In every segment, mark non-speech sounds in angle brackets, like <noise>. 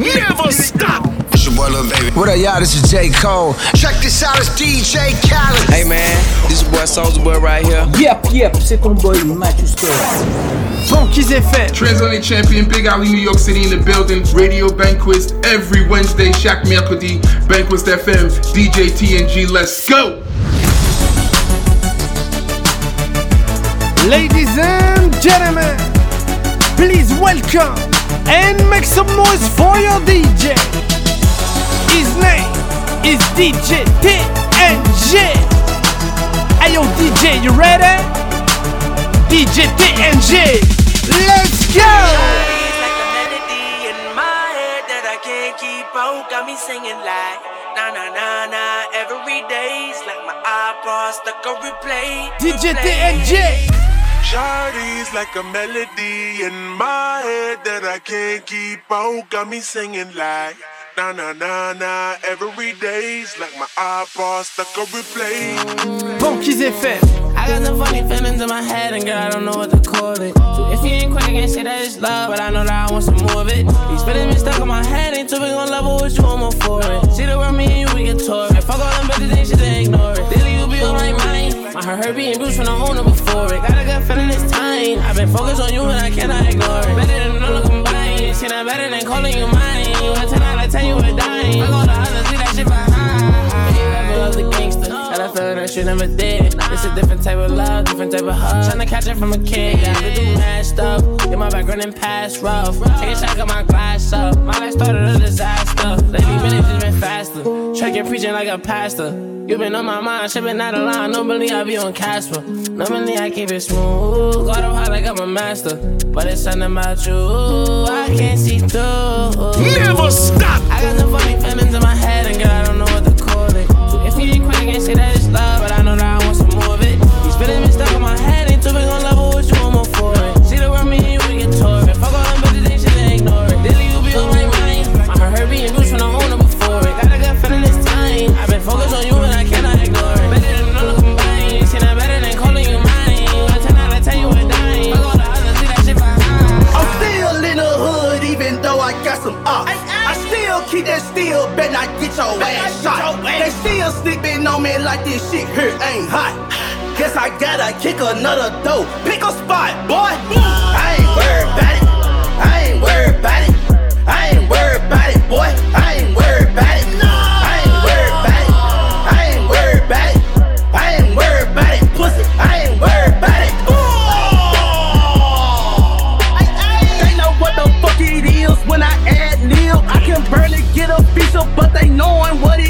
Never stop. It's your boy Lil Baby. What up, y'all? This is J. Cole. Check this out, it's DJ Khaled. Hey man, this your boy Soulja Boy right here. Yep, yep, c'est ton boy Matthew Scott. Funky's FM. Transatlantic champion, Big Alley, New York City in the building. Radio Banquets every Wednesday, chaque mercredi. Banquets FM, DJ TNG, let's go! Ladies and gentlemen, please welcome and make some noise for your DJ. His name is DJ TNG. Hey yo, DJ, you ready? DJ TNG, let's go! It's like a in my head that I can't keep out. Got me singing like na na na na every day's like my iPod stuck on replay. DJ TNG. Shawty's like a melody in my head that I can't keep out. Got me singing like na na na na every day's like my iPod stuck on replay. Funky's FM. I got some funny feelings in my head, and girl, I don't know what to call it. So if you ain't quick, I can't say that it's love, but I know that I want some more of it. These feelings been stuck in my head, ain't too big on level with you, I'm all for it. See the world, me and you, we get tore it. Fuck all them bitches, ain't shit to ignore it. Daily, you be on my mind. My heard being bruised from the owner before it. Got a good feeling this time. I've been focused on you, and I cannot ignore it. Better than all combined. Shit, I'm better than calling you mine. You a 10 out of 10, you a dime. Fuck all the others, leave that shit behind. You of the gangster. Got a feeling that you never did. It's a different type of love, different type of hug. Tryna catch it from a kid, yeah, I do mad stuff. Get my background in past rough. Take a shot, got my glass up. My life started a disaster. Lately, minutes just been faster. Tracking, preaching like a pastor. You been on my mind, been out of line. Normally I be on Casper. Normally I keep it smooth. Got up high like I'm a master. But it's something about you. I can't see through. Never stop. I got the funny feelings in my head, and girl, I don't not get your ass shot. They still sleeping on me like this shit here ain't hot. Guess I gotta kick another dough. Pick a spot, boy. I ain't worried about it.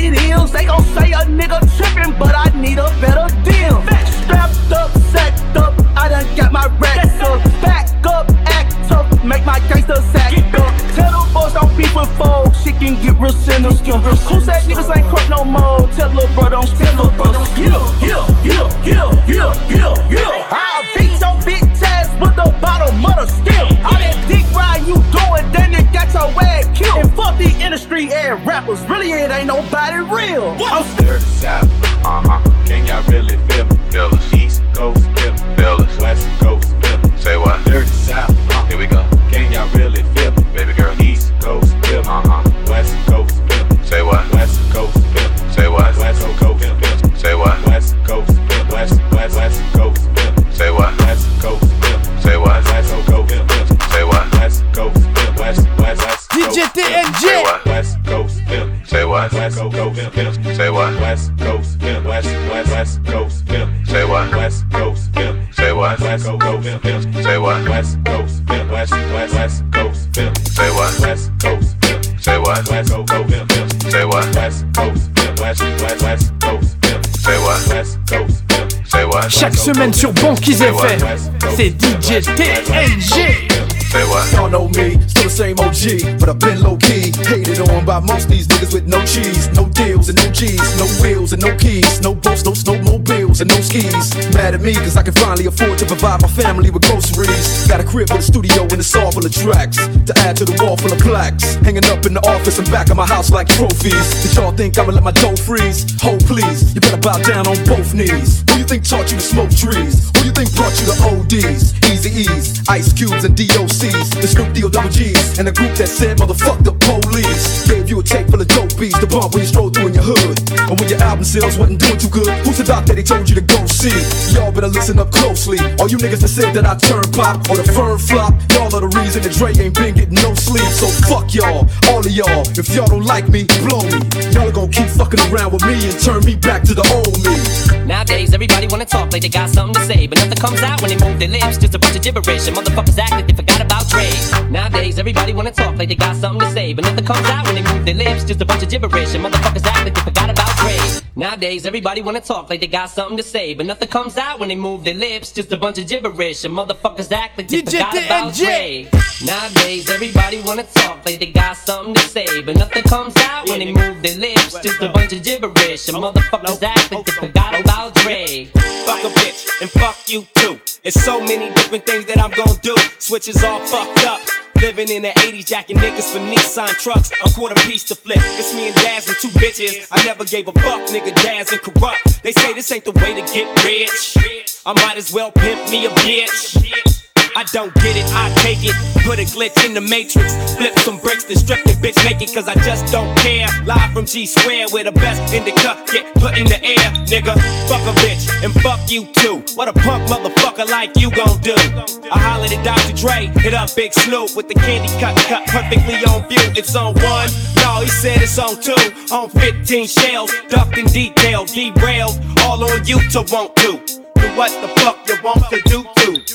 Knowing what it is. They gon' say a nigga trippin', but I need a better deal. Strapped up, set up, I done got my racks up. Back up, act tough, make my gangster sack up. Tell them boys don't beef with folks, shit can get real sinister. Who said niggas ain't crook no more? Tell little bro don't spin no Yeah, yeah, yeah, yeah, yeah, yeah, yeah. I'll beat ass the bottom of the steel. All that dick ride you doing, then it got your ass killed. And fuck the industry and rappers, really it ain't nobody real. What? I'm Dirty South, uh huh. Can y'all really feel me? Feel. East Coast, semaine sur Banquise FM, eh c'est DJ TNG. Eh Say what? Y'all know me, still the same OG, but I've been low key. Hated on by most these niggas with no cheese, no deals and no G's, no wheels and no keys, no boats, no snowmobiles and no skis. Mad at me cause I can finally afford to provide my family with groceries. Got a crib with a studio and a saw full of tracks to add to the wall full of plaques. Hanging up in the office and back of my house like trophies. Did y'all think I'ma let my dough freeze? Hold please, you better bow down on both knees. Who you think taught you to smoke trees? Who you think brought you to ODs? Easy E's, Ice Cubes and DOCs, the Snoop Deal double G's. And a group that said, motherfuck the police. Gave you a tape full of dope beats to bump when you stroll through in your hood. And when your album sales wasn't doing too good, who's the doc that they told you to go see? Y'all better listen up closely. All you niggas that said that I turn pop or the firm flop, y'all are the reason that Dre ain't been getting no sleep. So fuck y'all, all of y'all. If y'all don't like me, blow me. Y'all are gonna keep fucking around with me and turn me back to the old me. Nowadays, everybody wanna talk like they got something to say, but nothing comes out when they move their lips. Just a bunch of gibberish, and motherfuckers act like they forgot about Dre. Nowadays, everybody wanna talk like they got something to say, but nothing comes out when they move their lips. Just a bunch of gibberish, and motherfuckers act like they forgot about Dre. Nowadays, everybody wanna talk like they got something to say, but nothing comes out when they move their lips. Just a bunch of gibberish, and motherfuckers act like they DJ forgot about Dre. Nowadays, everybody wanna talk like they got something to say, but nothing comes out when they move their lips. Just a bunch of gibberish, and motherfuckers act like they forgot about Dre. Fuck a bitch and fuck you too. It's so many different things that I'm gonna do. Switches all fucked up. Living in the 80s, jacking niggas for Nissan trucks. A quarter piece to flip. It's me and Daz and two bitches. I never gave a fuck, nigga. Daz and corrupt. They say this ain't the way to get rich. I might as well pimp me a bitch. I don't get it, I take it. Put a glitch in the matrix. Flip some bricks, then strip the bitch naked, cause I just don't care. Live from G Square, where the best in the cup get put in the air, nigga. Fuck a bitch, and fuck you too. What a punk motherfucker like you gon' do? I hollered at Dr. Dre, hit up Big Snoop with the candy cut, cut perfectly on view. It's on one, no, he said it's on two. On 15 shells, ducked in detail, derailed, all on you to want to. Do what the fuck you want to do to.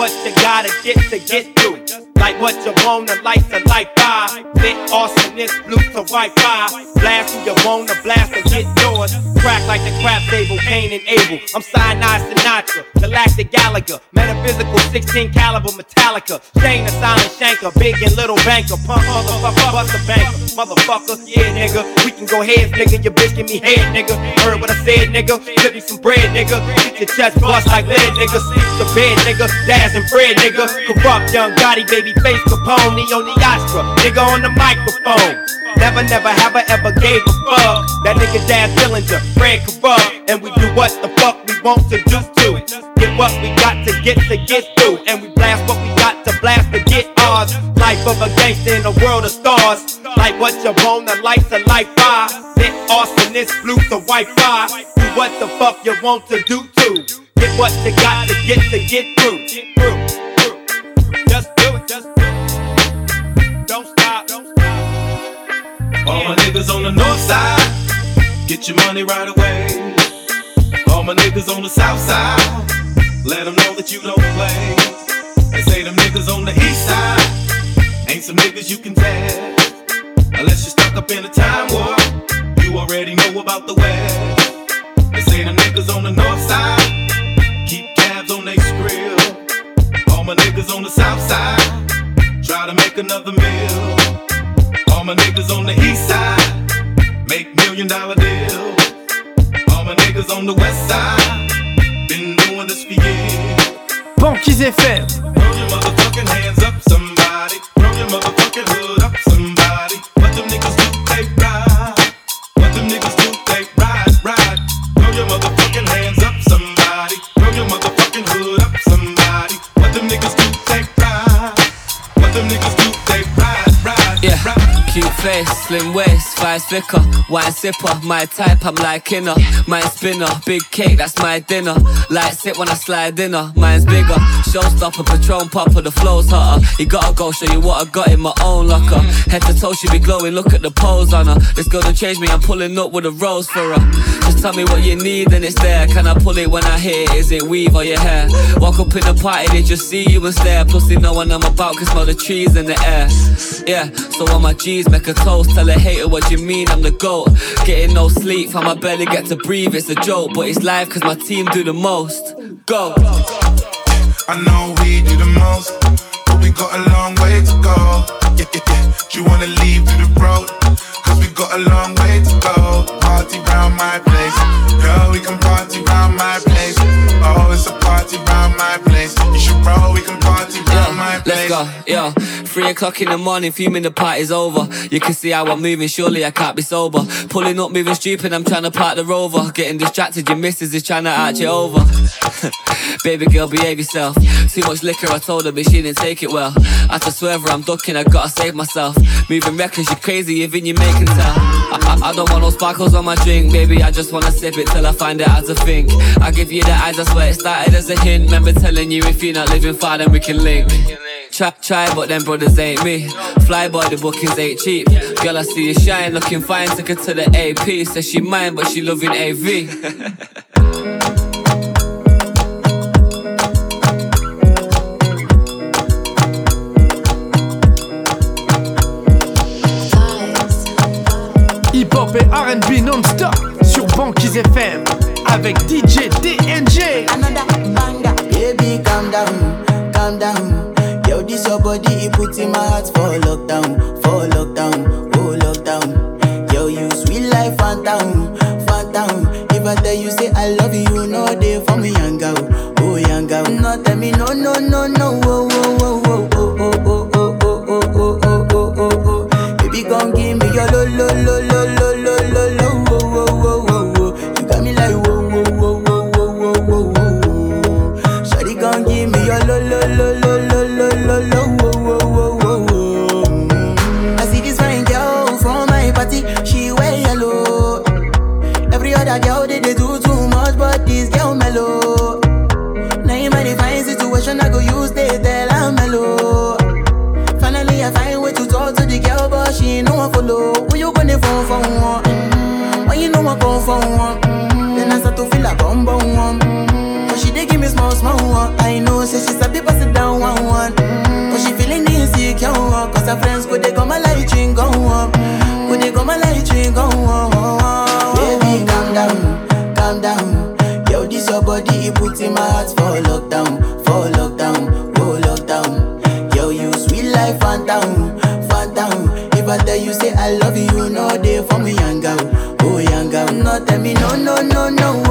What you gotta get to get through. Like what you wanna, like to light fire. Lit awesomeness, blue to Wi-Fi. Blast who you wanna blast or get yours. Crack like the crap table, Cain and Abel. I'm Sinai Sinatra, Galactic Gallagher. Metaphysical 16 caliber Metallica. Shane the silent shanker, big and little banker. Punk motherfucker, bust a banker. Motherfucker, yeah nigga. We can go heads, nigga. Your bitch give me head, nigga. Heard what I said, nigga. Give me some bread, nigga. Get your chest bust like lead, nigga. Sleep the bed, nigga. Daz and Fred, nigga. Corrupt young Gotti, baby face Capone, on the Astra, nigga on the microphone. Never, never have I ever gave a fuck. That nigga Daz Dillinger, Fred Corrupt, and we do what the fuck we want to do to. Get what we got to get to get through, and we blast what we got to blast to get ours. Life of a gangster in a world of stars. Like what you want, the lights of life fire. Lit awesomeness, blue to Wi-Fi. Do what the fuck you want to do to. Get what you got to get to get through. Get through. Just. Don't stop, don't stop. All my niggas on the north side, get your money right away. All my niggas on the south side, let them know that you don't play. They say them niggas on the east side, ain't some niggas you can test. Unless you're stuck up in a time warp, you already know about the west. They say them niggas on the north side, keep tabs on they skrill. All my niggas on the south side, to make another meal. All my niggas on the east side, make million dollar deals. All my niggas on the west side, been doing this for years. Banquise FM. Throw your motherfucking hands up, somebody. Throw your motherfucking cute face, slim waist, five thicker, wine sipper, my type, I'm like inner. Mine spinner, big cake, that's my dinner. Light sit when I slide in her, mine's bigger. Showstopper, Patron popper, the flow's hotter. You gotta go show you what I got in my own locker. Head to toe, she be glowing, look at the pose on her. This girl don't change me, I'm pulling up with a rose for her. Just tell me what you need and it's there. Can I pull it when I hear it? Is it weave or your hair? Walk up in the party, they just see you and stare. Plus they know when I'm about, can smell the trees in the air. Yeah, so on my G's, make a toast. Tell a hater what you mean, I'm the GOAT. Getting no sleep, how my belly get to breathe, it's a joke. But it's live cause my team do the most. Go. I know we do the most, but we got a long way to go. Yeah, yeah, yeah. Do you wanna leave through the road? Cause we got a long way to go. Party round my place. Girl, we can party round my place. Oh, it's a party round my place. You should roll, we can party round my Let's go. yeah, yeah. Three o'clock in the morning, fuming the party's over. You can see how I'm moving, surely I can't be sober. Pulling up, moving stupid, I'm trying to park the rover. Getting distracted, your missus is trying to arch it over. <laughs> Baby girl, behave yourself. Too much liquor, I told her, but she didn't take it well. I to swerve her, I'm ducking, I gotta save myself. Moving reckless, you're crazy, even you making tell. I, I, I don't want no sparkles on my drink, baby. I just wanna sip it till I find out how to think. I give you the eyes, I swear it started as a hint. Remember telling you if you're not living far, then we can link. Try, try, but them brothers ain't me. Fly boy, the bookings ain't cheap. Girl, I see you shine, looking fine. Took her to the AP. Says she mine, but she loving AV. Hip-hop et RB non-stop sur Banquise FM avec DJ TNG. Baby, calm down, calm down. Yo, this your body, it puts in my heart for lockdown, for lockdown, oh lockdown. Yo, you sweet life, phantom, phantom. If I tell you say I love you, you know they for me, young girl, oh young girl. No, tell me no, no, no, no, oh, oh, other girl they, they do too much, but this girl mellow. Now in my divine situation, I go use they tell I'm mellow. Finally, I find way to talk to the girl, but she ain't no one follow. Who you gonna phone for one? Mm, When you know I come for one, mm, then I start to feel a bum bum one. Mm, But she dey give me small small one. I know, say she's a bit pass it down one one. Mm, But she feeling insecure, one, cause her friends go they come a light ring go on. Go they come a light ring go on. For lockdown, for lockdown, oh lockdown. Yo, you sweet life, phantom, phantom. If I tell you say I love you, no they for me, young girl, oh young girl. No, tell me no, no, no, no,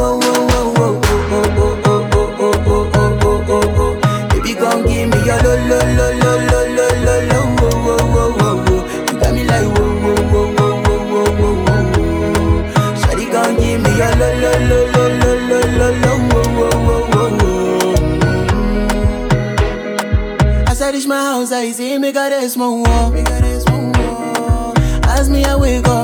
bigger than small world. As me, I wake up.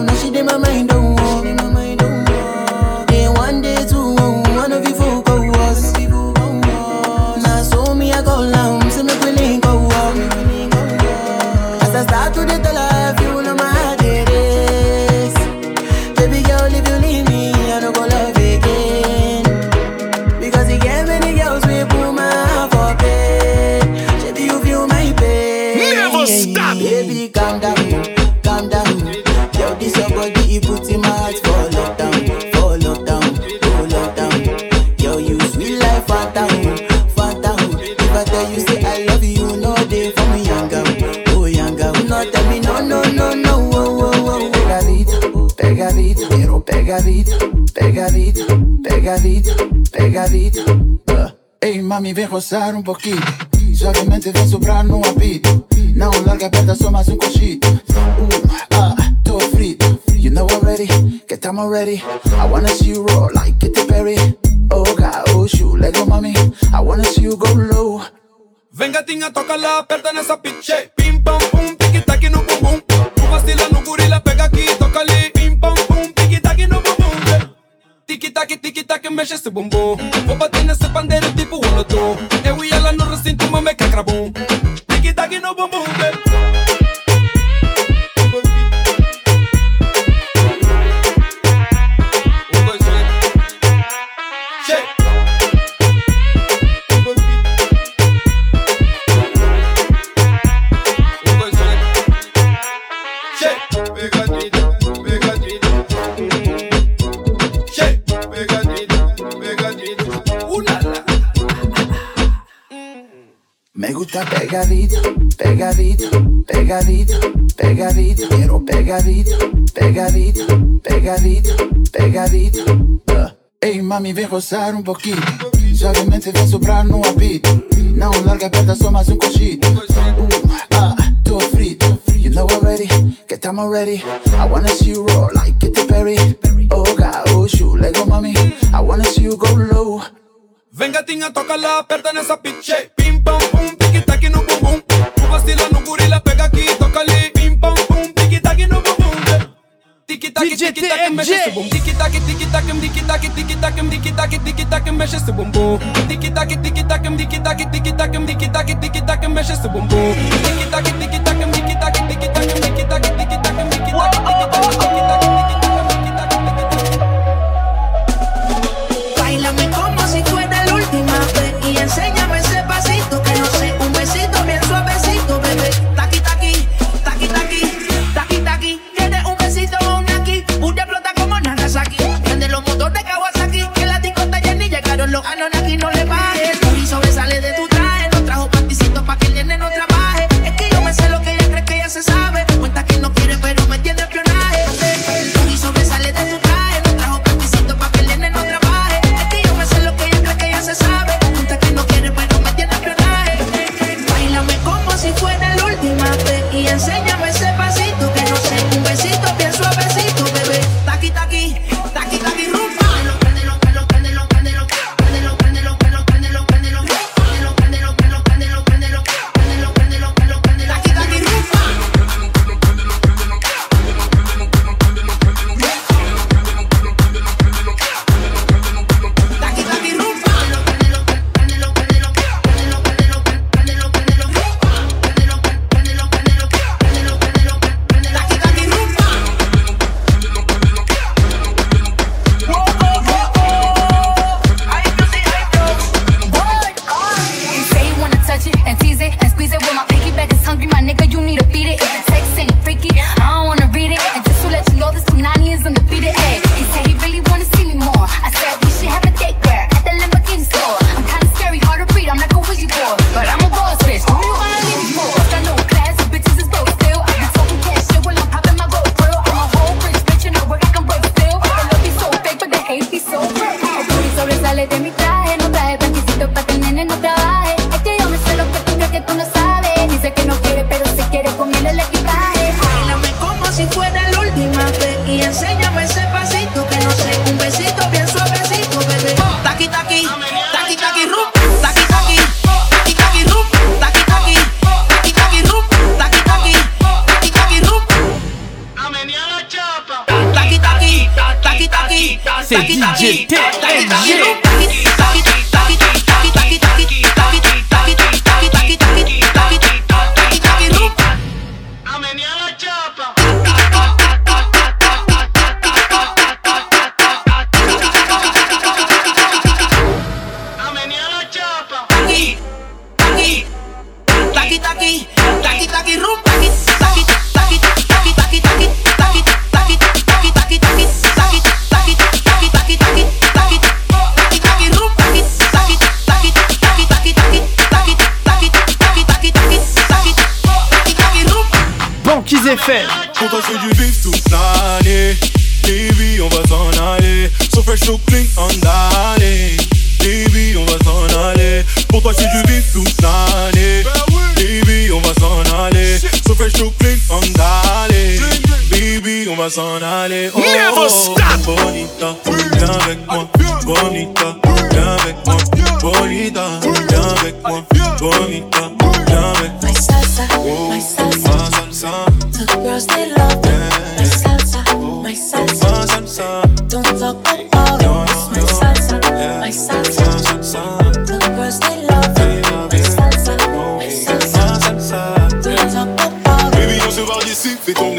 I tell you say I love you, know they for me, young girl, oh young girl. No, tell me no, no, no, no, oh, oh, oh. Pegadito, pegadito, pero pegadito, pegadito, pegadito, pegadito. Uh. Ehi mami ven gozar un poquito Suavemente ven sobrando un apito Não larga aperta só mais um cochito uh, ah, Tô frito You know already Que estamos ready I wanna see you roll like Katy Perry Oh God, oh shoot, let go mami I wanna see you go low. Venga tinga, tócala, aperta nessa piche Pim pam pum, tiki taki no bum Tu vacila no gorila, pega aqui, tócali Pim pam pum, tiki taki no bum yeah. Tiki taki, tiki taki, mexe esse bumbum Vou bater nesse pandeiro tipo um lotum Eu e no recinto, mame que crabum Tiki taki no bum bum puta pegadito, pegadito, pegadito, pegadito. Quiero pegadito, pegadito, pegadito, pegadito. Uh. Eh, ei, mami, vem gozar um pouquinho. Suavemente vem soprar no apito. Não larga aperta, só mais um cochito. Uh, ah, tô frito. You know already, que estamos ready. I wanna see you roll like Katy Perry. Oh, God, oh, shoot, Lego, mami. I wanna see you go low. Venga, tinha, toca lá, aperta nessa Pim. Bailame como si fuera la última vez y Baby on se barre d'ici, fais ton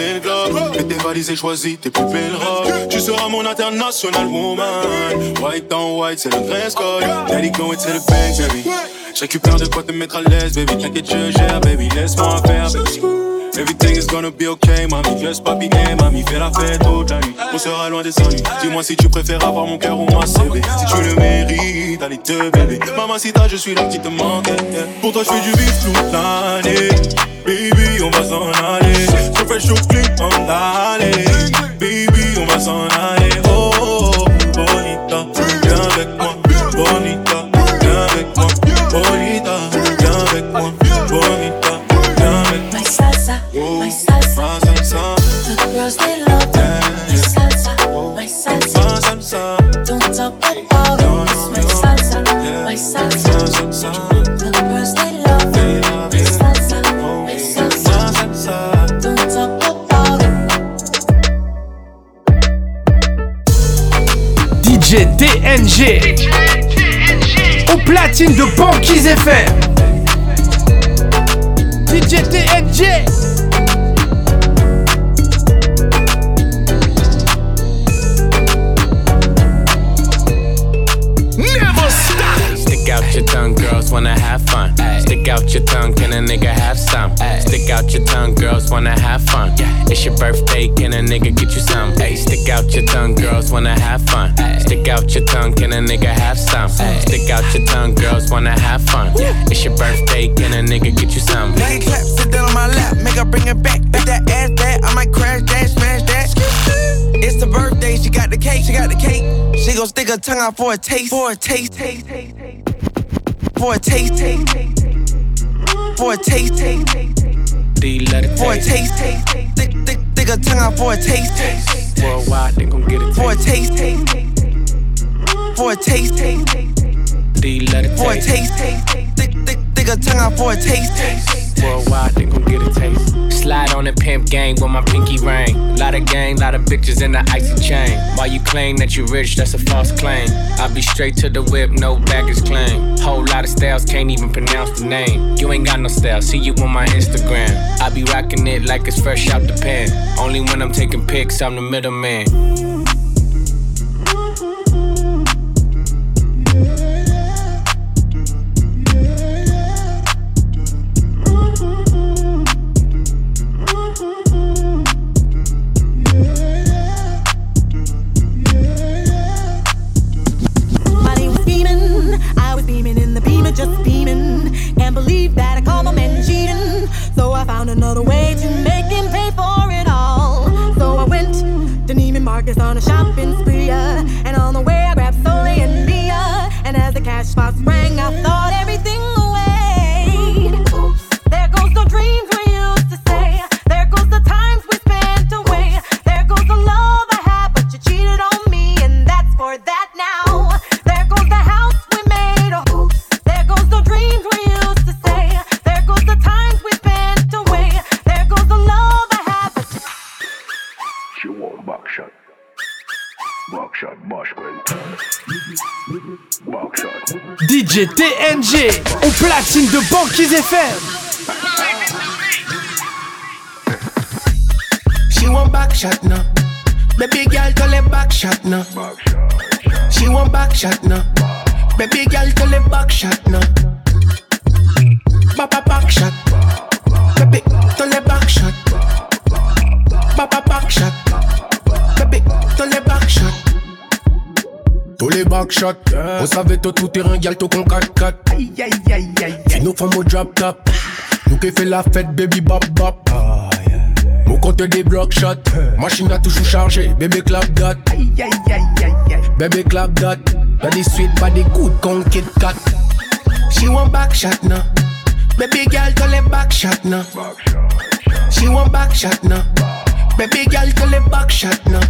j'ai choisi tes plus belles robes. Tu seras mon international woman. White on white, c'est le dress code. Daddy going to the bank, baby. J'récupère de quoi te mettre à l'aise, baby. T'inquiète, je gère, baby. Laisse-moi faire, baby. Everything is gonna be okay, mamie. Laisse pas. Fais la fête toute la. On sera loin des ennuis. Dis-moi si tu préfères avoir mon cœur ou ma CB. Si tu le mérites, allez te bébé. Maman, si t'as, je suis là, tu te manques. Eh, eh. Pour toi, je fais du vif toute l'année. Baby, on va s'en aller. Je fais chaud, clic, on l'allée. Baby, on va s'en aller. Platine de Banquise FM. Gon' stick her tongue out for a taste, for a taste, taste, taste, taste. For a taste, taste, taste, taste. For a taste, taste, taste, taste. Do you let it For a taste? taste, taste, taste. Stick, stick, stick her tongue out for a taste, taste. Worldwide, they gon' get it For a taste. taste, taste, taste, taste. For a taste, taste, taste, taste. Do you let it For a taste? taste, taste, taste. Stick, stick, stick her tongue out for a taste, taste. Worldwide, they gon' get a taste. Slide on the pimp gang with my pinky ring. Lot of gang, lot of bitches in the icy chain. While you claim that you rich, that's a false claim. I be straight to the whip, no baggage claim. Whole lot of styles, can't even pronounce the name. You ain't got no style, see you on my Instagram. I be rocking it like it's fresh out the pen. Only when I'm taking pics, I'm the middleman. Shopping spree, uh, and on the way I grabbed Sully and Mia. And as the cash box rang, I thought DJ TNG. Au platine de Banquise FM. She want back shot now. Baby girl, tell it back shot now. She want back shot now. Baby girl, tell it back shot now. Papa back shot. Les backshots, on savait tout tout terrain, gal tout con 4-4. Aïe aïe aïe aïe. Si nous femmes au drop top, nous qui fait la fête, baby bop bop. Mon compte des block shots, machine a toujours chargé, bébé clap dot. Aïe aïe aïe aïe aïe. Bébé clap dot, pas des suites, pas des coups de con Kit Kat. She want back shot now. Baby girl, tell it back shot now. She want back shot now. Baby girl, tell it back shot now.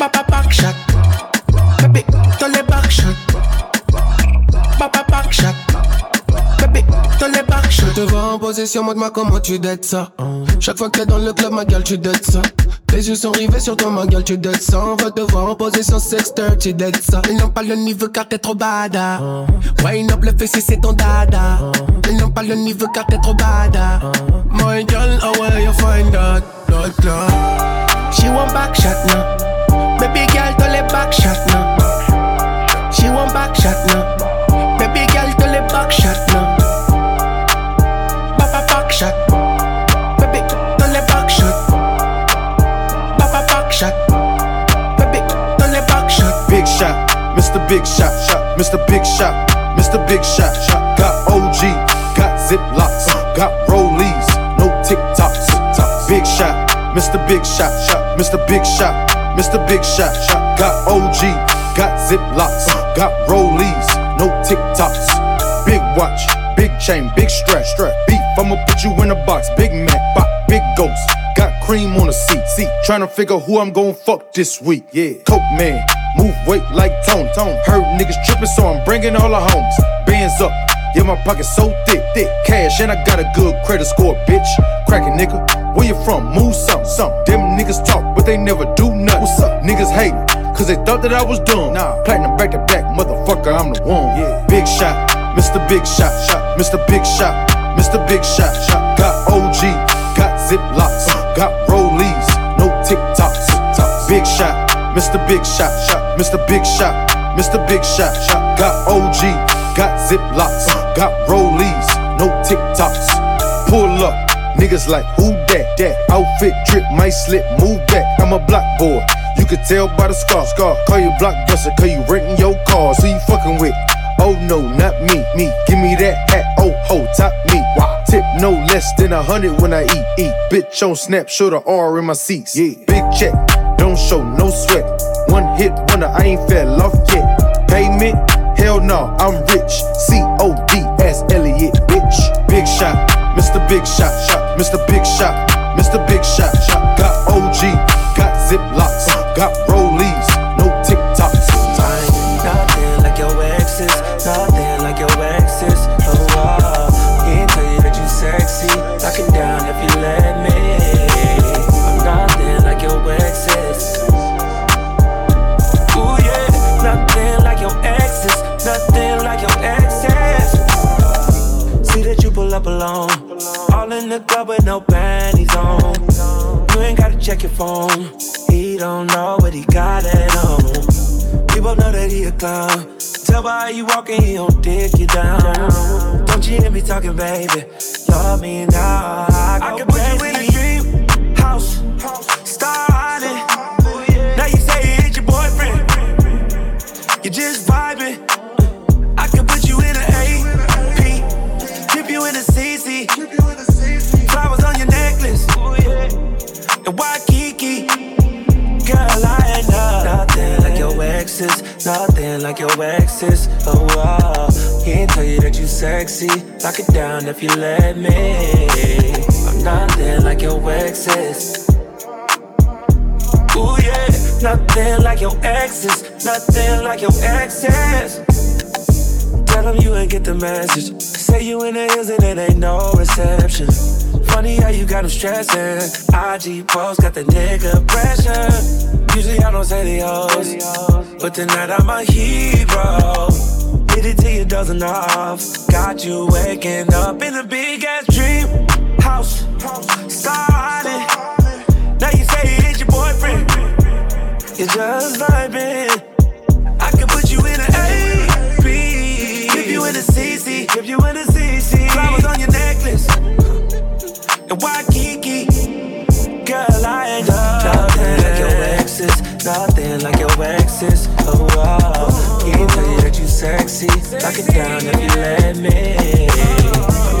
Papa back back shot. Papa back shot. Baby, tell it back. Je te vois en possession, moi de moi comment tu dettes ça. Chaque fois que t'es dans le club, ma gueule, tu dettes ça. Les yeux sont rivés sur toi, ma gueule, tu dettes ça. On va te voir en possession sexter, tu dettes ça. Ils n'ont pas le niveau car t'es trop bada. Wine up le fessier, c'est ton dada? Ils n'ont pas le niveau car t'es trop bada. My girl, how will you find that? That, that. She want back shot now. Baby girl, tell it back shot now. She want back shot now. Baby girl, tell it back shot now. Papa back shot. Baby, tell it back shot. Papa back shot. Baby, tell it back shot. Big shot, Mr. Big Shot, shot, Mr. Big Shot, Mr. Big Shot, shot. Got OG, got Ziplocs, got Rollies, no TikToks. Big shot, Mr. Big Shot, shot, Mr. Big Shot, Mr. Big Shot, shot. Got OG, got Ziplocs, got Rollies, no TikToks. Big watch, big chain, big strap, strap. Beef, I'ma put you in a box. Big Mac, big ghost. Got cream on the seat, seat. Trying to figure who I'm gon' fuck this week. Yeah, Coke man, move weight like Tone, Tone. Heard niggas tripping, so I'm bringing all the homes. Bands up, yeah, my pocket so thick, thick. Cash, and I got a good credit score, bitch. Crackin' nigga, where you from? Move some, some. Them niggas talk, but they never do nothing. What's up? Niggas hate cause they thought that I was dumb. Nah, platinum back to back, motherfucker, I'm the one. Yeah, big shot, Mr. Big Shot, shot, Mr. Big Shot, Mr. Big Shot, shot. Got OG, got Ziplocs, got Rollies, no TikToks. Big shot, Mr. Big Shot, shot, Mr. Big Shot, Mr. Big Shot, shot. Got OG, got Ziplocs, got Rollies, no TikToks. Pull up. Niggas like, who that? That outfit drip might slip, move back. I'm a block boy. Can tell by the scar. Scar. Call you blockbuster, cause you renting your cars. So you fucking with. Oh no, not me, me. Give me that hat, oh ho, top me. Wow. Tip no less than a hundred when I eat, eat. Bitch on snap, show the R in my seats. Yeah, big check, don't show no sweat. One hit wonder, I ain't fell off yet. Payment, hell no, I'm rich. C O D S Elliot, bitch. Big shot, Mr. Big Shot, shot, Mr. Big Shot, Mr. Big Shot, shot. Got OG, got Ziplocs, got Rollies, no TikToks. Nothing like your exes, nothing like your exes. Oh, wow. Can't tell you that you sexy. It down if you let me. I'm nothing like your exes. Ooh, yeah. Nothing like your exes, nothing like your exes. See that you pull up alone. All in the club with no panties on. You ain't gotta check your phone. He don't know what he got at home. We both know that he a clown. Tell by how you walking, he don't dick you down. Don't you hear me talking, baby? Love me now. I, I can put you in a dream house. Starting. Now you say it's your boyfriend. You just vibing. Nothing like your exes. Oh, wow. Can't tell you that you sexy. Lock it down if you let me. I'm nothing like your exes. Ooh, yeah. Nothing like your exes. Nothing like your exes. Tell them you ain't get the message. Say you in the hills and it ain't no reception. Funny how you got them stressing. IG post got the nigga pressure. Usually I don't say the hoes, but tonight I'm a hero. Hit it till you dozen off. Got you waking up in a big ass dream house. Starting. Now you say it's your boyfriend. You're just vibing. And Waikiki. Girl, I ain't nothing like your exes. Nothing like your exes. Oh, wow. Can't tell you that you sexy. Lock it down if you let me.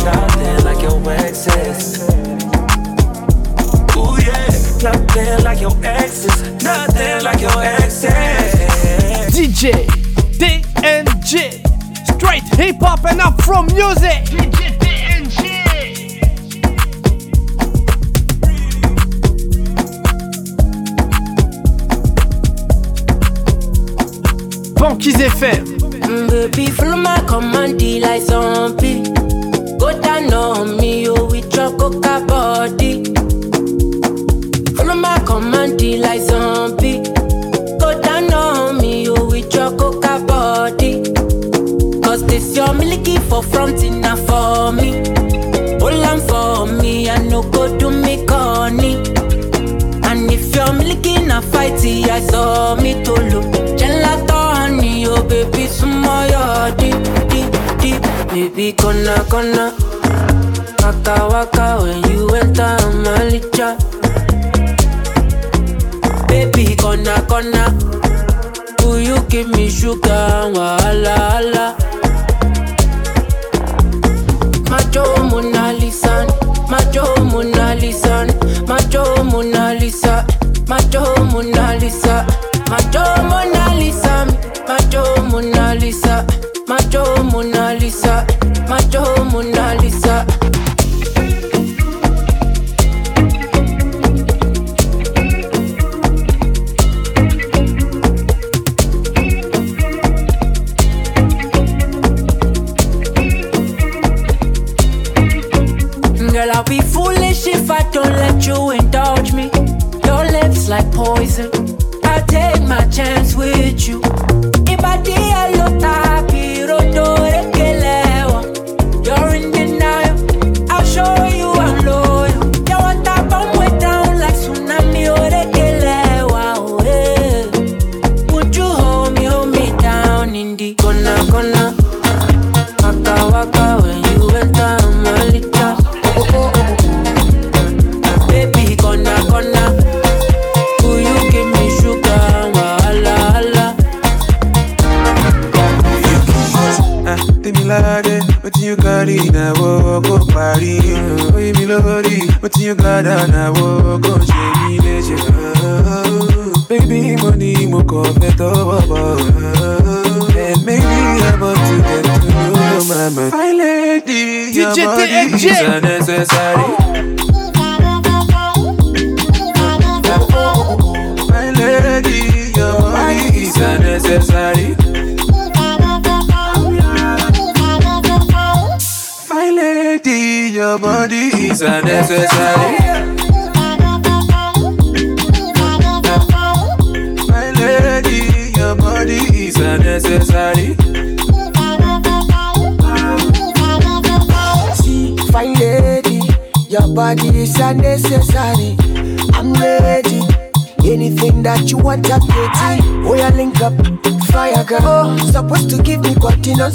Nothing like your exes. Ooh, yeah. Nothing like your exes. Nothing like your exes. DJ DNG Straight hip hop and Afro music DJ Banquise FM Mm, Baby, follow my command like zombie. Go down on me, oh, with your coca body. Follow my command like zombie. Go down on me, oh, with your coca body. Cause this your milky for front enough for me. Hold on for me, I no go me corny. And if I saw me to look. Baby, smile deep, deep, deep. Baby, gonna, gonna. Waka waka when you enter Malicha. Baby, gonna, gonna. Will you give me sugar? Wahala, hala. Macho Mona Lisa, Macho Mona Lisa, Macho Mona Lisa, Macho Mona Lisa, Macho Mona Lisa, macho Mona Lisa, macho Mona Lisa, macho Mona Lisa. Girl, I'll be foolish if I don't let you indulge me. Your lips like poison Chance with you. Ibadi alota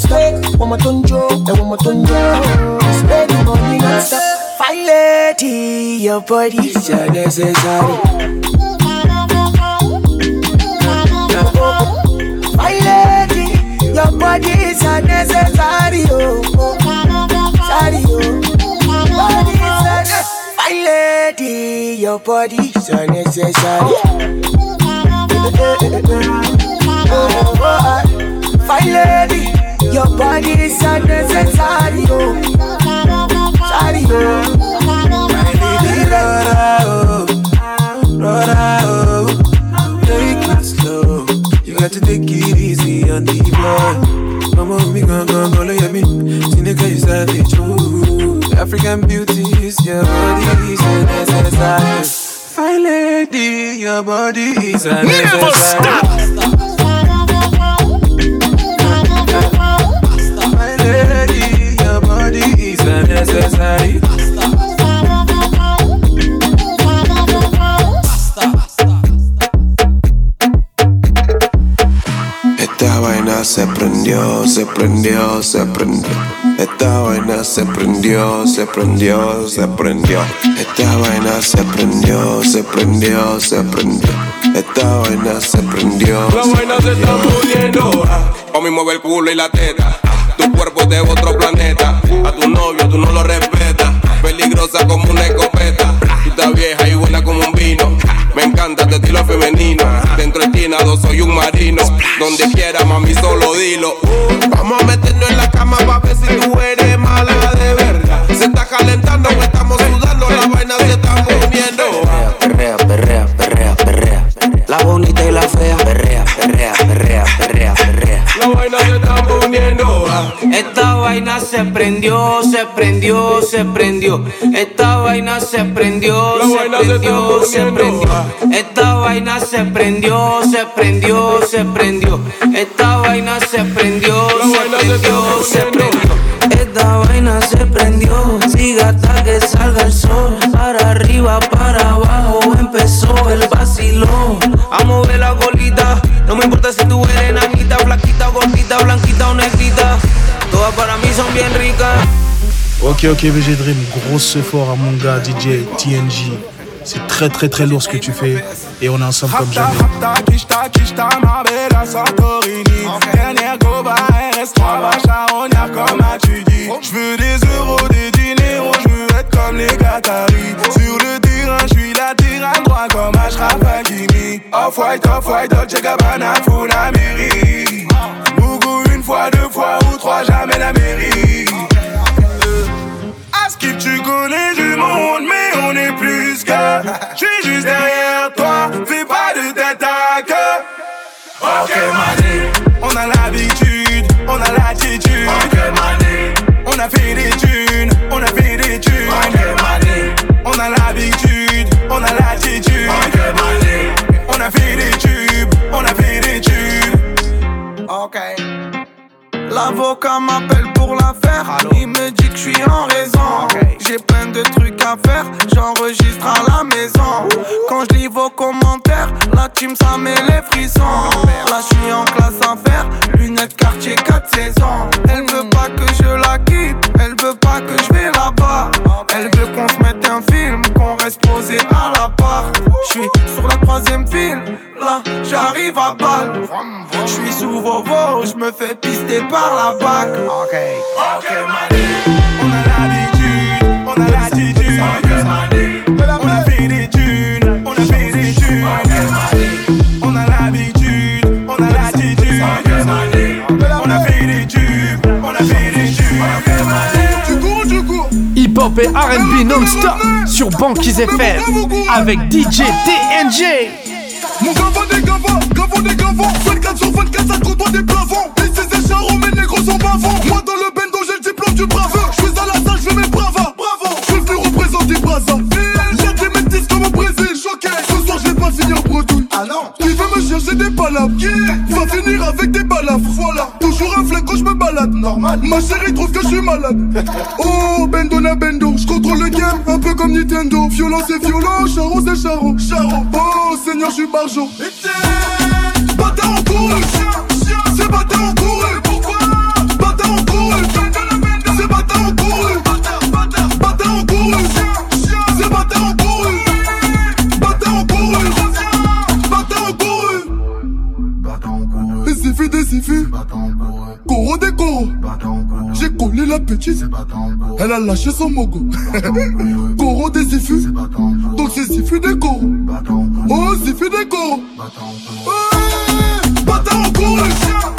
quality non-stop. One more tonjo, and one more tonjo. Spending money non-stop. Fine lady, your body is unnecessary. My lady, your body is unnecessary, oh, oh. Sorry, oh. Body is unnecessary. My lady, your body is unnecessary. Oh, oh, oh. Fine lady, body is oh. Sorry, oh. My lady, Rora, oh, Rora, oh, take it slow. You got to take it easy on the. Mama, me gon' gon' go look at me. You. African beauties, your body is unnecessary. Fine lady, your body is unnecessary. My Esta vaina se prendió, se prendió, se prendió. Esta vaina se prendió, se prendió, se prendió. Esta vaina se prendió, se prendió, se prendió. Esta vaina se prendió. La vaina se está poniendo. Mami mueve el culo y la teta. Cuerpo de otro planeta. A tu novio tú no lo respetas. Peligrosa como una escopeta. Tú estás vieja y buena como un vino. Me encanta tu estilo femenino. Dentro esquinado soy un marino. Donde quiera, mami, solo dilo. Vamos a meternos en la cama pa' ver si tú eres mala de verdad. Se está calentando, estamos sudando. La vaina se está poniendo. Perrea, perrea, perrea, perrea. La bonita y la fea. Perrea, perrea, perrea, perrea, perrea. La vaina se está poniendo. Esta vaina se prendió, se prendió, se prendió. Esta vaina se prendió, se prendió, se prendió. Esta vaina se prendió, se prendió, se prendió. Esta vaina se prendió, se prendió, se prendió. Esta vaina se prendió, sigue hasta que salga el sol. Para arriba, para abajo, empezó el vacilón. A mover la colita, no me importa si tú eres gordita, blanquita o negrita. Todas para mí son bien ricas. Ok, ok, VG Dream, grosse fort à mon gars DJ TNG. C'est très très très lourd ce que tu fais et on est ensemble comme jamais. Rapta, kishta, kishta, Marbella, Santorini Dernière goba, RS3, Bacha, on y a comme à tu dis J'veux des euros, des diners, j'veux être comme les Qataris Sur le terrain, j'suis la tyranne, droit comme Ashraf Hakimi Off-white, off-white, Dolce Gabbana, full Amérique mais on est plus que. <laughs> J'suis juste derrière toi, fais pas de tête à queue. Ok, mané, on a l'habitude, on a l'attitude. Ok, mané, on a fait des thunes, on a fait des thunes. Ok, mané, on a l'habitude, on a l'attitude. Ok, mané, on a fait des tubes, on a fait des tubes. Ok l'avocat m'appelle pour l'affaire. Il me dit que je suis en raison. J'ai plein de trucs à faire, j'enregistre à la maison. Quand je lis vos commentaires, la team ça met les frissons. Là je suis en classe à faire, lunettes quartier 4 saisons. Elle veut pas que je la quitte, elle veut pas que je vais là-bas. Elle veut qu'on se mette un film, qu'on reste posé à la part. Je suis sur la troisième file, là j'arrive à balle. Je suis sous vos je me fais pister par la bac. Ok, ok, On a l'habitude, on a l'attitude. On a fait des thunes, on a fait des thunes. On a l'habitude, on a l'attitude. On a fait des tubes, on a fait des tubes. Tu cours, tu cours. Hip-hop et RB non-stop sur Banquise FM avec DJ TNG. Mon gava des gavas, gavons des gavons 24 sur 24 ça côtoie des plafonds Et ces charros mes négros sont bavants Moi dans le bendo j'ai le diplôme du braveur Je suis à la salle, je fais mes bravas Bravo, je suis représenter Brazza J'ai des métis comme au Brésil Choqué, ce soir je vais pas finir bredouille Ah non Tu veux me chercher des palabres? Va finir avec des balafres Voilà, toujours un flingue quand je me balade. Normal, ma chérie trouve que je suis malade. <laughs> Oh, bendo na bendo Je contrôle le game, un peu comme Nintendo. Violence c'est violent, charo c'est charo. Charo, oh Seigneur je suis barjo. Bâtard en couru petite Elle a lâché son mogo. Coro des effets Donc c'est Zifu des coros Oh Zifu des coros Bâtard en couru C'est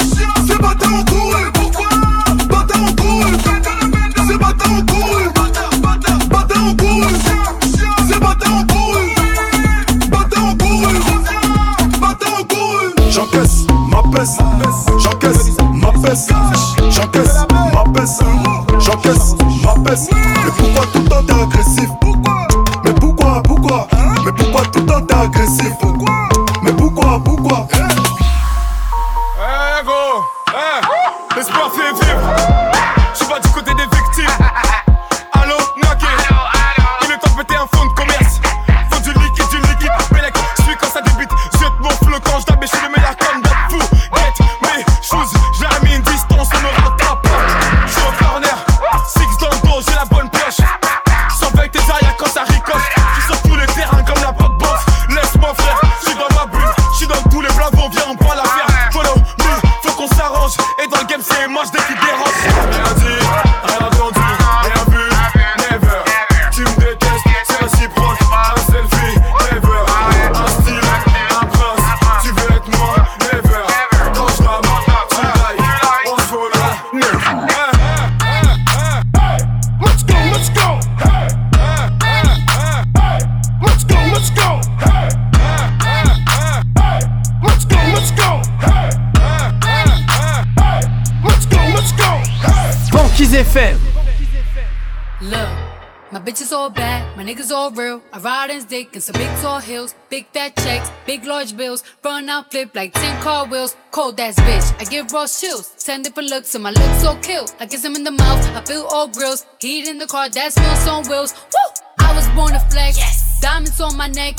In dick some big tall heels, big fat checks, big large bills. Run out, flip like 10 car wheels. Cold ass bitch, I give raw chills. 10 different looks, and my looks so kill. I kiss him in the mouth, I feel all grills. Heat in the car, that's wheels on wheels. Woo! I was born to flex. Diamonds on my neck.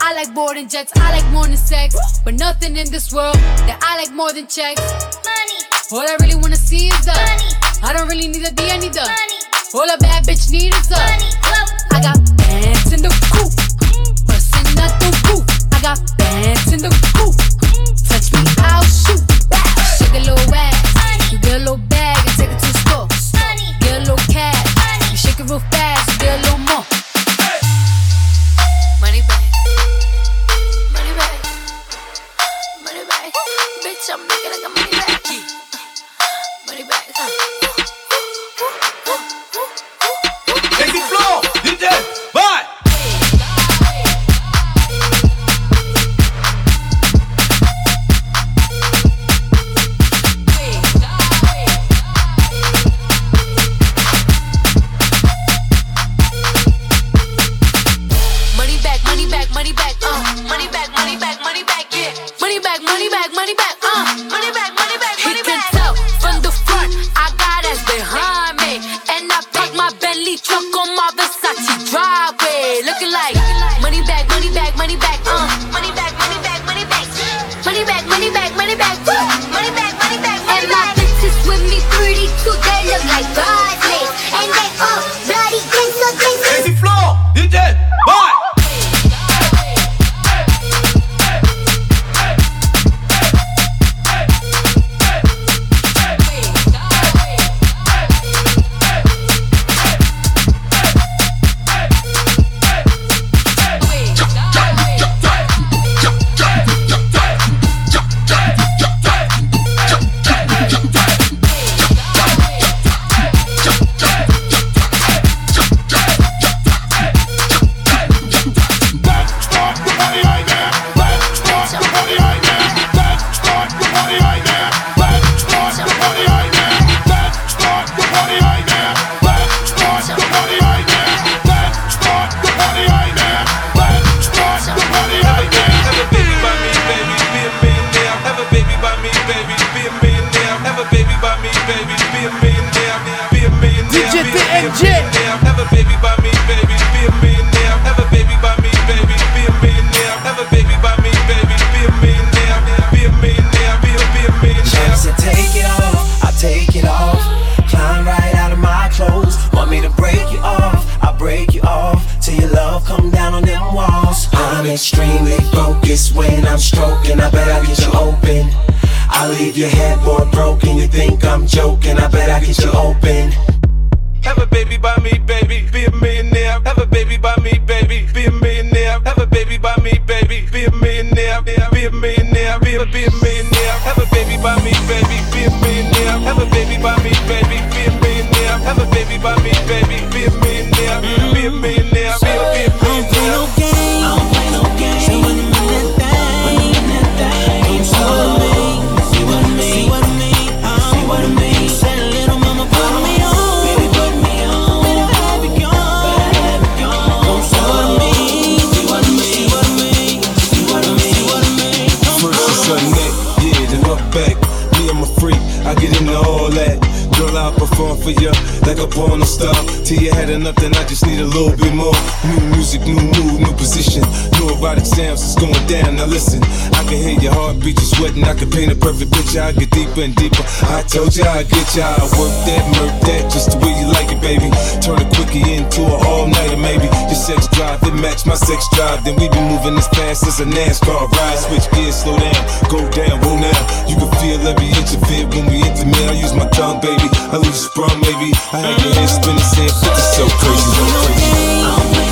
I like boarding jets, I like more than sex. But nothing in this world that I like more than checks. Money. All I really wanna see is the money. I don't really need a D, I need the money. All a bad bitch need is the money. I got pants in the coop, got bands in the coop. Touch me, I'll shoot. Shake a little ass, you get a little bag and take it to the store. Get a little cash, you shake it real fast, you get a little more. Money back, money back, money back. Bitch, I'm making like a money back. Money back. your head more broken. You think I'm joking? down. Now listen, I can hear your heartbeat, you sweating. I can paint a perfect picture. I get deeper and deeper. I told ya I get ya. I work that, murk that, just the way you like it, baby. Turn a quickie into an all-nighter, maybe. Your sex drive, it match my sex drive. Then we be moving as fast as a NASCAR ride. Switch gears, slow down, go down, roll now. You can feel every inch of it when we intimate. I use my tongue, baby. I lose sprung, maybe. I had your head spinning, saying 50 so crazy, so crazy.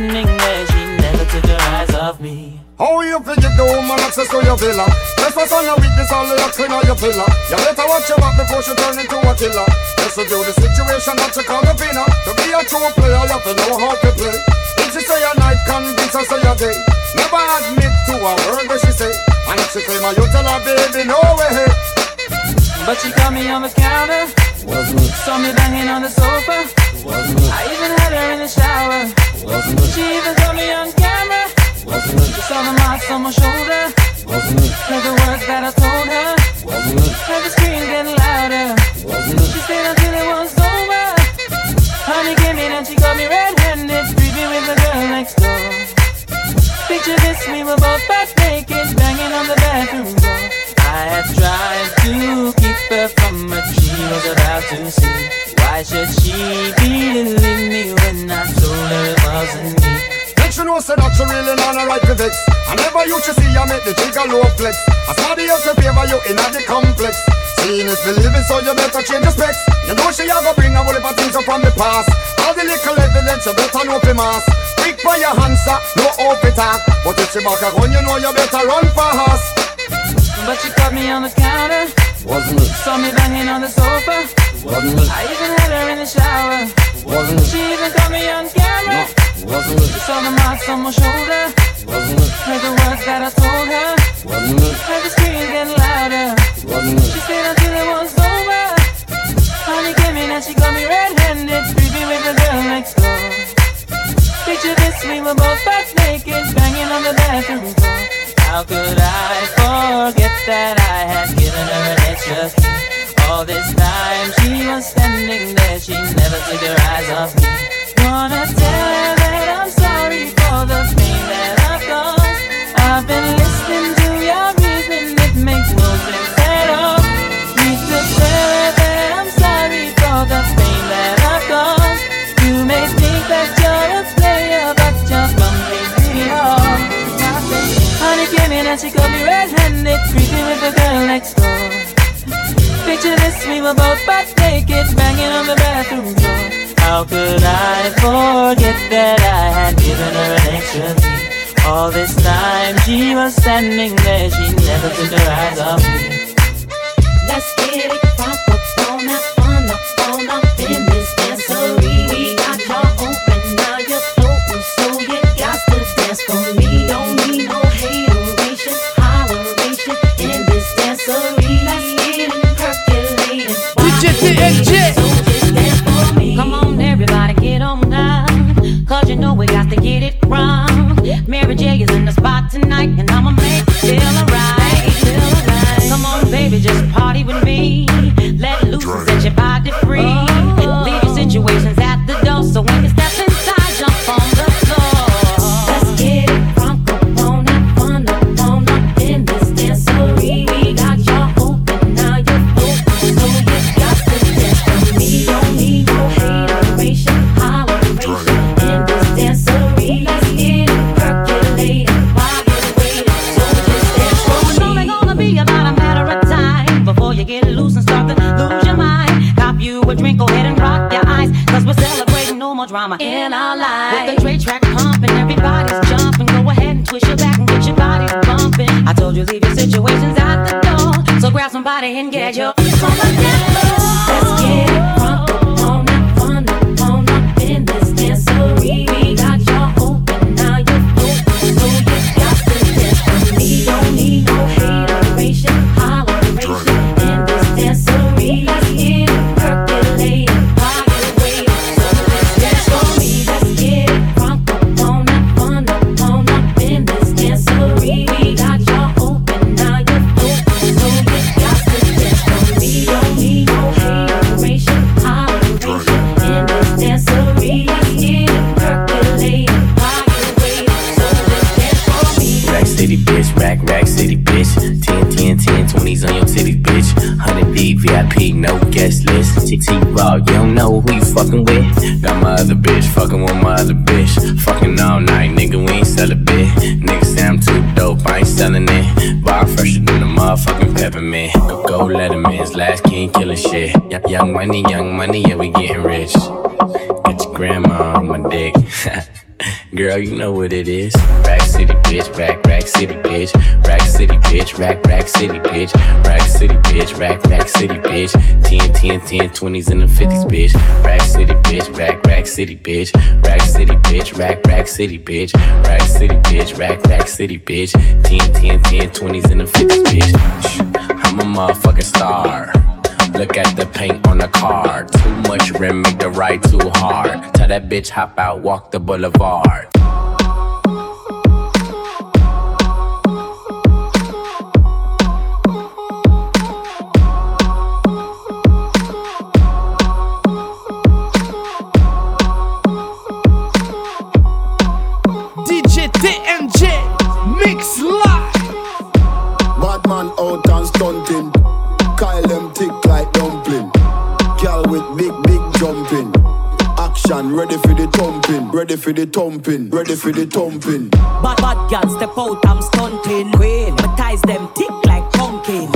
Standing there, she never took her eyes off me. How you forget the woman access to your villa? Trespass on a witness, all the clean on your pillar. You better watch your back before she turn into a killer. Just to do the situation that you call the winner. To be a true player, you have to know how to play. If she say a night, convince her say a day. Never admit to a word where she say. And if she claim her, you tell her, baby, no way. But she caught me on the counter. Saw me banging on the sofa. I even had her in the shower. She even caught me on camera. She saw the marks on my shoulder. Heard the words that I told her. Heard the screams getting louder. She stayed until it was over. Honey came in and she got me red-handed, creepy with the girl next door. Picture this, we were both butt naked, banging on the bathroom door. I had tried to keep her from what she was about to see. Why should she believe me when I told her it wasn't me? Make she know say that she really not a right to vex. I never used to see you make the jigger low flex. I somebody else to favor you in the complex. Seeing is believing, so you better change the specs. You know she a go bring a whole heap of things up from the past. All the little evidence you better know for mass. Quick for your answer, no off it talk. But if she back a run, you know you better run fast. But she caught me on the counter. Wasn't it? Saw me banging on the sofa. Wasn't it? I even had her in the shower. Wasn't it? She even caught me on camera. Wasn't it? She saw the marks on my shoulder. Wasn't it? Heard the words that I told her. Wasn't it? Heard the screams getting louder. Wasn't it? She stayed until it was over. Honey came in and she got me red-handed, creepy with the girl next door. Picture this, we were both butt naked, banging on the bathroom floor. How could I forget that I had given her an extra were both butt naked, banging on the bathroom door. How could I forget that I had given her an extra key? All this time she was standing there, she never took her eyes off me. Young money, young money, yeah, we getting rich. Get your grandma on my dick. <laughs> Girl, you know what it is. Rack City, bitch, rack, rack city, bitch. Rack City, bitch, rack, rack city, bitch. Rack City, bitch, rack, rack city, bitch. 10, 10, 10, 20s and the 50s, bitch. Rack City, bitch, rack, rack city, bitch. Rack City, bitch, rack, rack city, bitch. Rack City, bitch, rack, rack city, bitch. 10, 10, 10, 20s and the 50s, bitch. I'm a motherfucking star. Look at the paint on the car. Too much rim, make the ride too hard. Tell that bitch hop out, walk the boulevard. For the thumping. Ready for the thumping. Bad bad girl step out, I'm stunting. Queen, my ties them tick like pumpkin.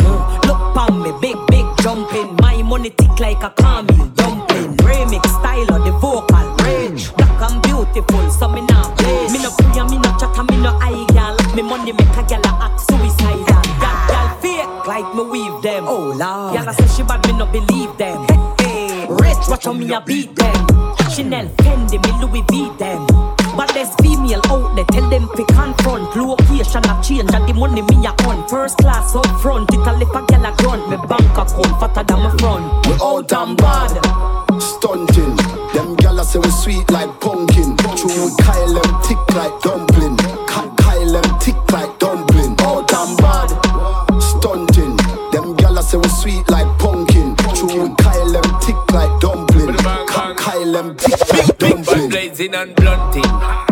Look pon me, big big jumping. My money tick like a camel dumpling. Remix style of the vocal range. Black and beautiful, so me not play. Me no free and me no chat and me no eye girl. Me money make a girl a act suicidal. Girl, girl fake like me weave them. Oh lord, girl I say she bad, me no believe them. Hey, hey. Rich, watch how me a beat them. Chanel, Fendi, me Louis V them. But there's female out there, tell them fi confront. Location a change and the money me a on. First class up front, it a lip a gyal a grunt. Me bank account fatter than my front. We out and bad. Stunting. Them gala say we sweet like pumpkin. True, we Kyle them tick like dumpling. Blazing and blunting.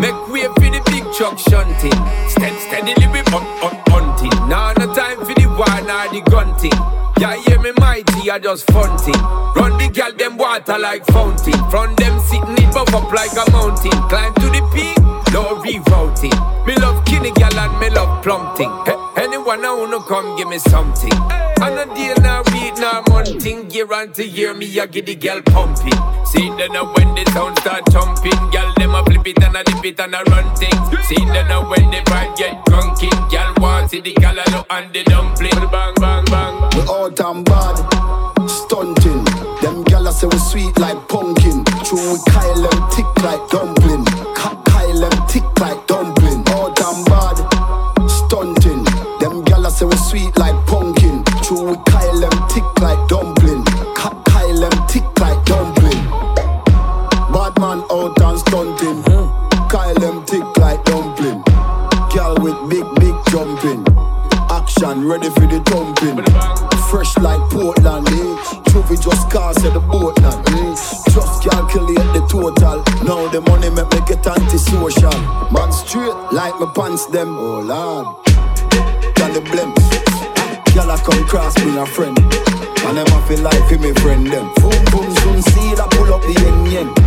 Make way for the big truck shunting. Stead steadily we up up hunting. Now no time for the war nor the gunting. Yeah, hear me mighty, I just funting. Run the gal them water like fountain. From them sitting it buff up like a mountain. Climb to the peak, no rerouting. Me love kinny gal and me love plumping. Hey, anyone I wanna come give me something. And a deal now monthing. Year to year me I get the gal pumping. See then now when the sound start jumping, gal them a flip it and a dip it and a run things. See then now when the vibe get drunken, gal want see the a look and the dumpling. Bang bang bang. We out and bad. Stunting. Them gala say we sweet like pumpkin. True, we Kyle pants them. Oh lord, can the blimp. Girl I come cross me a friend. And them I feel like fi me friend them. Boom boom soon see that pull up the yen yen.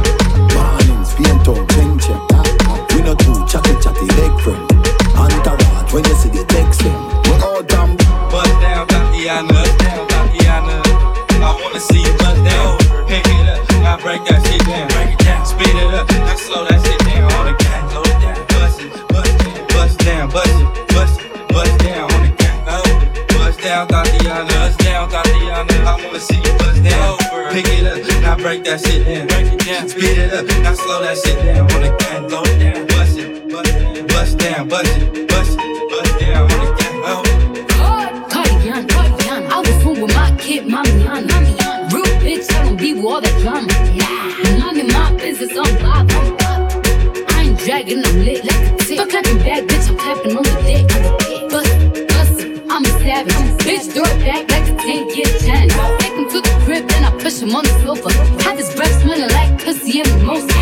Like pussy and mimosa.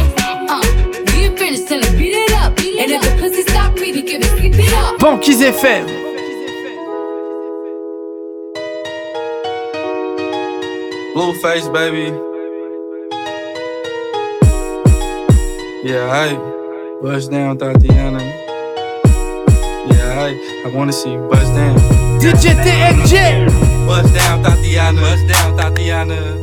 Uh, we ain't finished, tell him beat it up. And if the pussy stop breathing, give it, keep it up. Banquise FM. Blueface, baby. Yeah, I bust down, Thotiana. Yeah, I I wanna see you bust down. DJ TNG. Bust down, Thotiana. Bust down, Thotiana.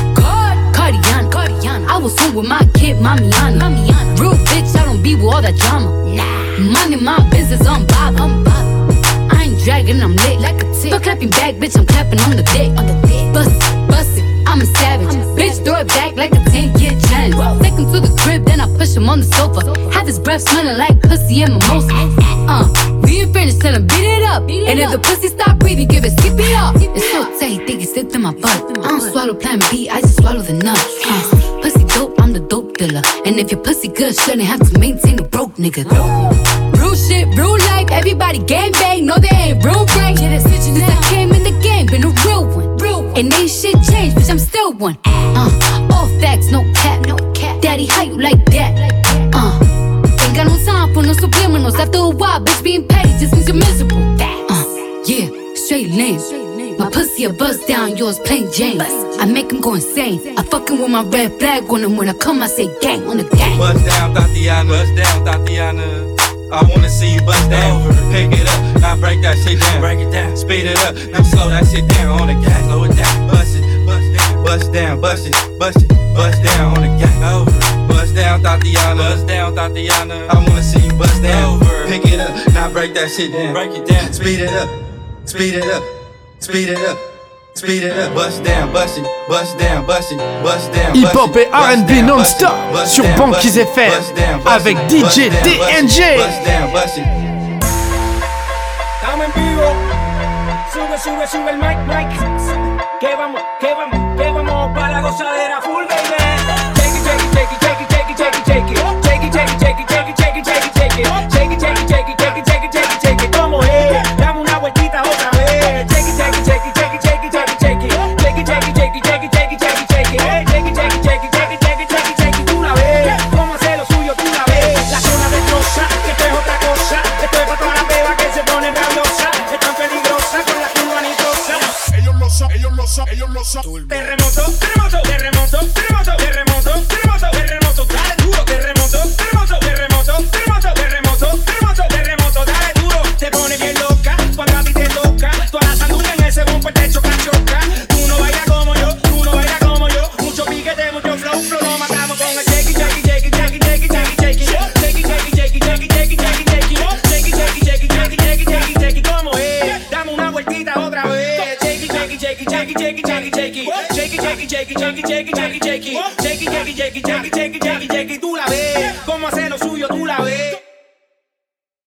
I was home with my kid, Mamiana. Mamiana. Real bitch, I don't be with all that drama. Nah. Money, my business, I'm bob. I'm bob. I ain't dragging, I'm lit like a tick. But clapping back, bitch, I'm clapping on the dick. On the dick. Bust it, bust it, I'm a savage. bitch, throw it back like a 10 year challenge. Take him to the crib, then I push him on the sofa. Have his breath smelling like pussy and mimosa. Uh, we ain't finished, tell him beat it up. and if the pussy stop breathing, give it skip it up. It's so tight, think it slipped in my butt. I don't swallow plan B, I just swallow the nut. Uh, pussy dope, I'm the dope dealer. And if your pussy good, shouldn't have to maintain a broke nigga. Real shit, real life, everybody gang bang, no they ain't real right. Yeah, that's it, since I came in the game, been a real one. Real one. And ain't shit changed, bitch, I'm still one. Uh, all facts, no cap, no cap. Daddy, how you like that? Uh, ain't got no time for no subliminals. After a while, bitch, being petty just means you're miserable. Uh, yeah, straight lane. My pussy a buzz down, yours plain Jane. I make him go insane. I fucking with my red flag on him when I come, I say gang on the gang. Bust down, Thotiana. Bust down, Thotiana. I wanna see you bust down. Pick it up, now break that shit down. Break it down, speed it up, now slow that shit down on the gas. Slow it down, bust it, bust down, bust down, bust it, bust it, bust down on the gas. Over. Bust down, Thotiana. Bust down, Thotiana. I wanna see you bust down. Over. Pick it up, now break that shit down. Break it down, speed it up, speed it up, speed it up. Speed it up, bust down, bust it, bust down, bust it, bust down. Hip hop et R&B non-stop sur Banquise FM avec DJ DNG. Estamos en vivo. Sube, sube, sube el mic, mic. Que vamos, que vamos, que vamos para la gozadera? Shake it, shake